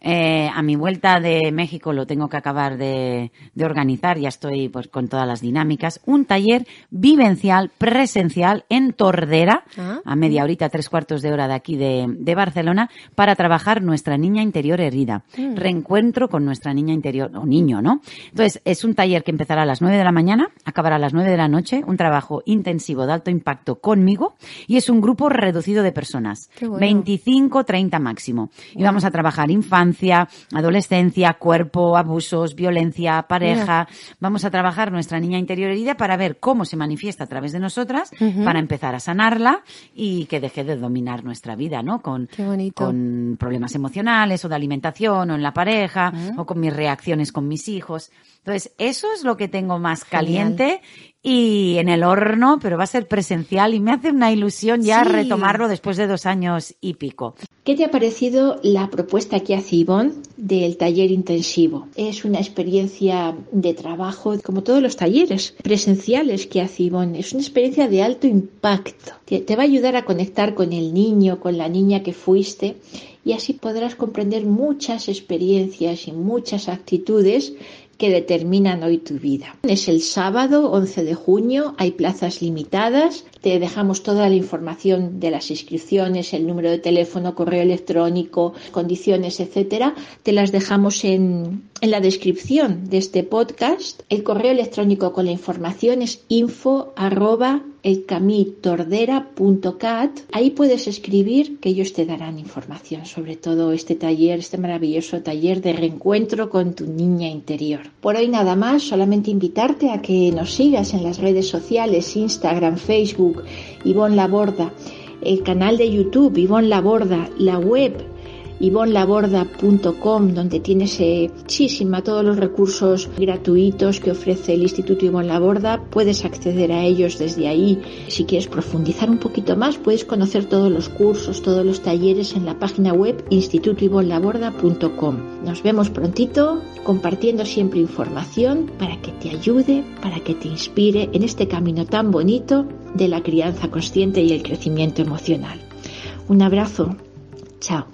eh, a mi vuelta de México lo tengo que acabar de, de, organizar, ya estoy pues con todas las dinámicas, un taller vivencial, presencial en Tordera, ah. a media horita, tres cuartos de hora de aquí de, de Barcelona, para trabajar nuestra niña interior herida. Mm. Reencuentro con nuestra niña interior, o niño, ¿no? Entonces, es un taller que empezará a las nueve de la mañana, acabará a las nueve de la noche, un trabajo intensivo de alto impacto conmigo, y es un grupo reducido de personas. 25 30 máximo. Y vamos a trabajar infancia, adolescencia, cuerpo, abusos, violencia, pareja. Vamos a trabajar nuestra niña interior herida para ver cómo se manifiesta a través de nosotras, para empezar a sanarla y que deje de dominar nuestra vida, ¿no? Con, con problemas emocionales o de alimentación o en la pareja o con mis reacciones con mis hijos. Entonces, eso es lo que tengo más caliente y en el horno, pero va a ser presencial y me hace una ilusión ya retomarlo después de dos años y pico. ¿Qué te ha parecido la propuesta que hace Ivonne del taller intensivo? Es una experiencia de trabajo, como todos los talleres presenciales que hace Ivonne. Es una experiencia de alto impacto. Te va a ayudar a conectar con el niño, con la niña que fuiste y así podrás comprender muchas experiencias y muchas actitudes que determinan hoy tu vida. Es el sábado 11 de junio, hay plazas limitadas, te dejamos toda la información de las inscripciones, el número de teléfono, correo electrónico, condiciones, etcétera, te las dejamos en, en la descripción de este podcast. El correo electrónico con la información es info arroba elcamitordera.cat. Ahí puedes escribir que ellos te darán información sobre todo este taller, este maravilloso taller de reencuentro con tu niña interior. Por hoy nada más, solamente invitarte a que nos sigas en las redes sociales, Instagram, Facebook, Ivonne Laborda, el canal de YouTube, Ivonne Laborda, la web ivonlaborda.com, donde tienes muchísima todos los recursos gratuitos que ofrece el Instituto Ivonne Laborda. Puedes acceder a ellos desde ahí. Si quieres profundizar un poquito más, puedes conocer todos los cursos, todos los talleres en la página web institutoivonlaborda.com. Nos vemos prontito compartiendo siempre información para que te ayude, para que te inspire en este camino tan bonito de la crianza consciente y el crecimiento emocional. Un abrazo. Chao.